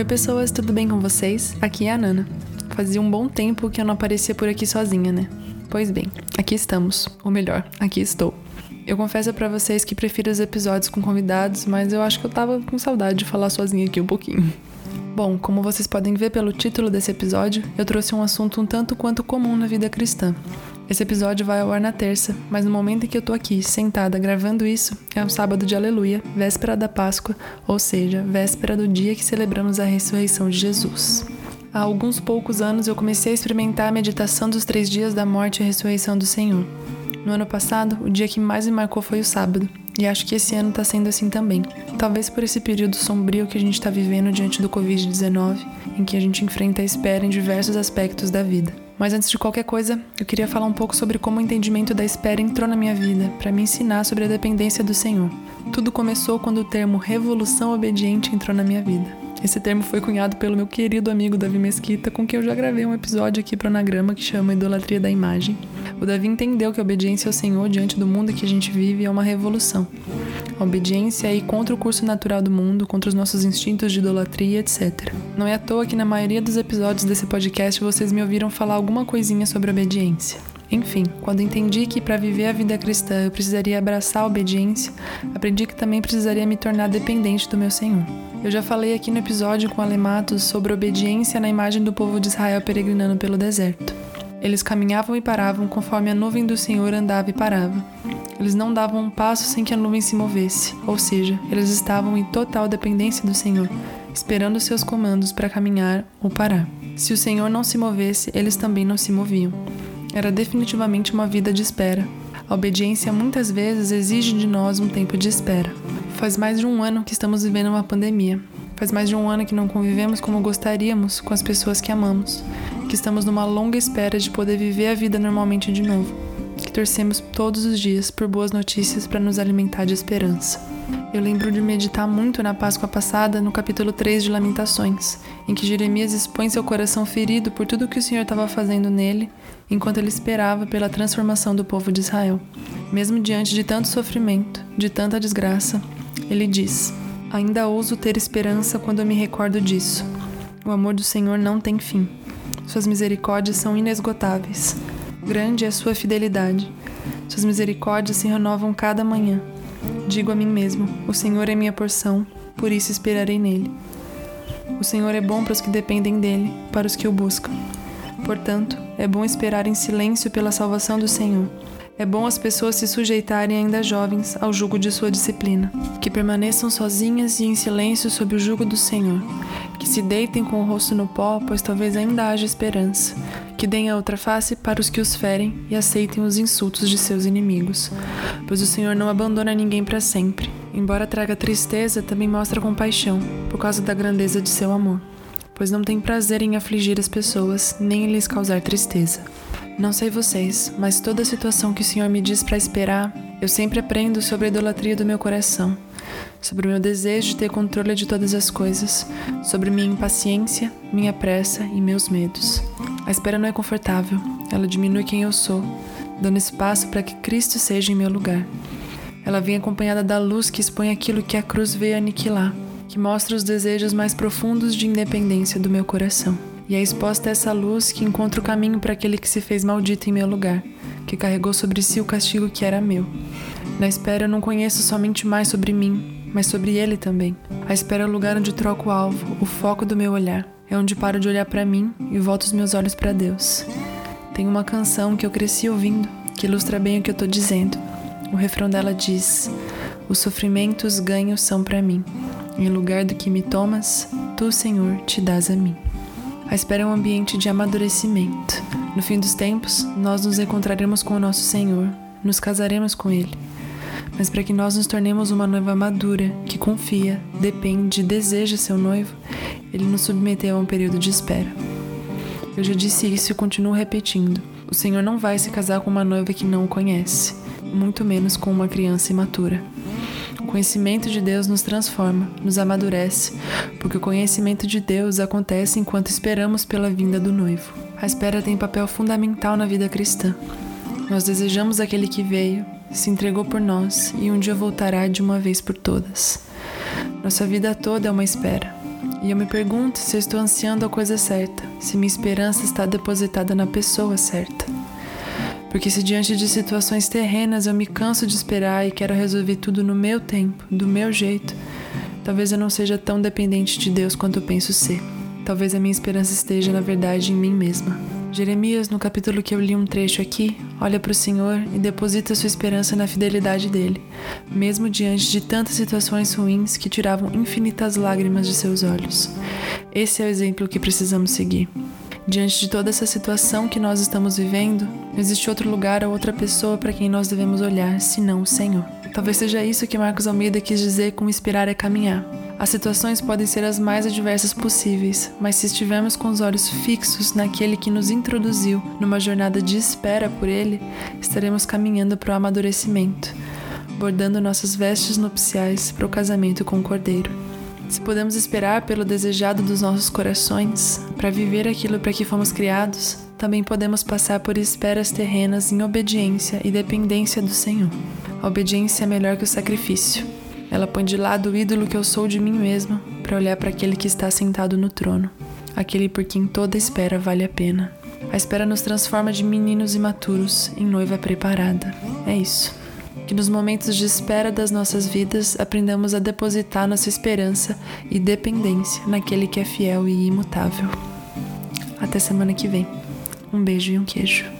Oi, pessoas, tudo bem com vocês? Aqui é a Nana. Fazia um bom tempo que eu não aparecia por aqui sozinha, né? Pois bem, aqui estamos. Ou melhor, aqui estou. Eu confesso para vocês que prefiro os episódios com convidados, mas eu acho que eu tava com saudade de falar sozinha aqui um pouquinho. Bom, como vocês podem ver pelo título desse episódio, eu trouxe um assunto um tanto quanto comum na vida cristã. Esse episódio vai ao ar na terça, mas no momento em que eu tô aqui, sentada, gravando isso, é um sábado de aleluia, véspera da Páscoa, ou seja, véspera do dia que celebramos a ressurreição de Jesus. Há alguns poucos anos eu comecei a experimentar a meditação dos três dias da morte e ressurreição do Senhor. No ano passado, o dia que mais me marcou foi o sábado, e acho que esse ano está sendo assim também. Talvez por esse período sombrio que a gente está vivendo diante do Covid-19, em que a gente enfrenta a espera em diversos aspectos da vida. Mas antes de qualquer coisa, eu queria falar um pouco sobre como o entendimento da espera entrou na minha vida para me ensinar sobre a dependência do Senhor. Tudo começou quando o termo revolução obediente entrou na minha vida. Esse termo foi cunhado pelo meu querido amigo Davi Mesquita, com quem eu já gravei um episódio aqui para Anagrama que chama Idolatria da Imagem. O Davi entendeu que a obediência ao Senhor diante do mundo que a gente vive é uma revolução. A obediência é ir contra o curso natural do mundo, contra os nossos instintos de idolatria, etc. Não é à toa que na maioria dos episódios desse podcast vocês me ouviram falar alguma coisinha sobre obediência. Enfim, quando entendi que para viver a vida cristã eu precisaria abraçar a obediência, aprendi que também precisaria me tornar dependente do meu Senhor. Eu já falei aqui no episódio com Alematos sobre obediência na imagem do povo de Israel peregrinando pelo deserto. Eles caminhavam e paravam conforme a nuvem do Senhor andava e parava. Eles não davam um passo sem que a nuvem se movesse, ou seja, eles estavam em total dependência do Senhor, esperando seus comandos para caminhar ou parar. Se o Senhor não se movesse, eles também não se moviam. Era definitivamente uma vida de espera. A obediência muitas vezes exige de nós um tempo de espera. Faz mais de um ano que estamos vivendo uma pandemia. Faz mais de um ano que não convivemos como gostaríamos com as pessoas que amamos. Que estamos numa longa espera de poder viver a vida normalmente de novo. Que torcemos todos os dias por boas notícias para nos alimentar de esperança. Eu lembro de meditar muito na Páscoa passada, no capítulo 3 de Lamentações, em que Jeremias expõe seu coração ferido por tudo que o Senhor estava fazendo nele, enquanto ele esperava pela transformação do povo de Israel. Mesmo diante de tanto sofrimento, de tanta desgraça, ele diz: Ainda ouso ter esperança quando me recordo disso. O amor do Senhor não tem fim. Suas misericórdias são inesgotáveis. Grande é a sua fidelidade. Suas misericórdias se renovam cada manhã. Digo a mim mesmo: O Senhor é minha porção, por isso esperarei nele. O Senhor é bom para os que dependem dele, para os que o buscam. Portanto, é bom esperar em silêncio pela salvação do Senhor. É bom as pessoas se sujeitarem ainda jovens ao jugo de sua disciplina, que permaneçam sozinhas e em silêncio sob o jugo do Senhor, que se deitem com o rosto no pó, pois talvez ainda haja esperança, que deem a outra face para os que os ferem e aceitem os insultos de seus inimigos, pois o Senhor não abandona ninguém para sempre. Embora traga tristeza, também mostra compaixão, por causa da grandeza de seu amor, pois não tem prazer em afligir as pessoas, nem em lhes causar tristeza. Não sei vocês, mas toda situação que o Senhor me diz para esperar, eu sempre aprendo sobre a idolatria do meu coração, sobre o meu desejo de ter controle de todas as coisas, sobre minha impaciência, minha pressa e meus medos. A espera não é confortável, ela diminui quem eu sou, dando espaço para que Cristo seja em meu lugar. Ela vem acompanhada da luz que expõe aquilo que a cruz veio aniquilar, que mostra os desejos mais profundos de independência do meu coração. E é exposta essa luz que encontra o caminho para aquele que se fez maldito em meu lugar, que carregou sobre si o castigo que era meu. Na espera eu não conheço somente mais sobre mim, mas sobre ele também. A espera é o lugar onde troco o alvo, o foco do meu olhar. É onde paro de olhar para mim e volto os meus olhos para Deus. Tem uma canção que eu cresci ouvindo que ilustra bem o que eu estou dizendo. O refrão dela diz: Os sofrimentos ganhos são para mim. Em lugar do que me tomas, tu, Senhor, te dás a mim. A espera é um ambiente de amadurecimento. No fim dos tempos, nós nos encontraremos com o nosso Senhor, nos casaremos com Ele. Mas para que nós nos tornemos uma noiva madura, que confia, depende, deseja seu noivo, Ele nos submeteu a um período de espera. Eu já disse isso e continuo repetindo. O Senhor não vai se casar com uma noiva que não o conhece, muito menos com uma criança imatura. Conhecimento de Deus nos transforma, nos amadurece, porque o conhecimento de Deus acontece enquanto esperamos pela vinda do noivo. A espera tem papel fundamental na vida cristã. Nós desejamos aquele que veio, se entregou por nós e um dia voltará de uma vez por todas. Nossa vida toda é uma espera. E eu me pergunto se eu estou ansiando a coisa certa, se minha esperança está depositada na pessoa certa. Porque se diante de situações terrenas eu me canso de esperar e quero resolver tudo no meu tempo, do meu jeito, talvez eu não seja tão dependente de Deus quanto eu penso ser. Talvez a minha esperança esteja, na verdade, em mim mesma. Jeremias, no capítulo que eu li um trecho aqui, olha para o Senhor e deposita sua esperança na fidelidade dele, mesmo diante de tantas situações ruins que tiravam infinitas lágrimas de seus olhos. Esse é o exemplo que precisamos seguir. Diante de toda essa situação que nós estamos vivendo, não existe outro lugar ou outra pessoa para quem nós devemos olhar senão o Senhor. Talvez seja isso que Marcos Almeida quis dizer com esperar é caminhar. As situações podem ser as mais adversas possíveis, mas se estivermos com os olhos fixos naquele que nos introduziu numa jornada de espera por Ele, estaremos caminhando para o amadurecimento, bordando nossas vestes nupciais para o casamento com o Cordeiro. Se podemos esperar pelo desejado dos nossos corações, para viver aquilo para que fomos criados, também podemos passar por esperas terrenas em obediência e dependência do Senhor. A obediência é melhor que o sacrifício. Ela põe de lado o ídolo que eu sou de mim mesma para olhar para aquele que está sentado no trono, aquele por quem toda espera vale a pena. A espera nos transforma de meninos imaturos em noiva preparada. É isso. Que nos momentos de espera das nossas vidas aprendamos a depositar nossa esperança e dependência naquele que é fiel e imutável. Até semana que vem. Um beijo e um queijo.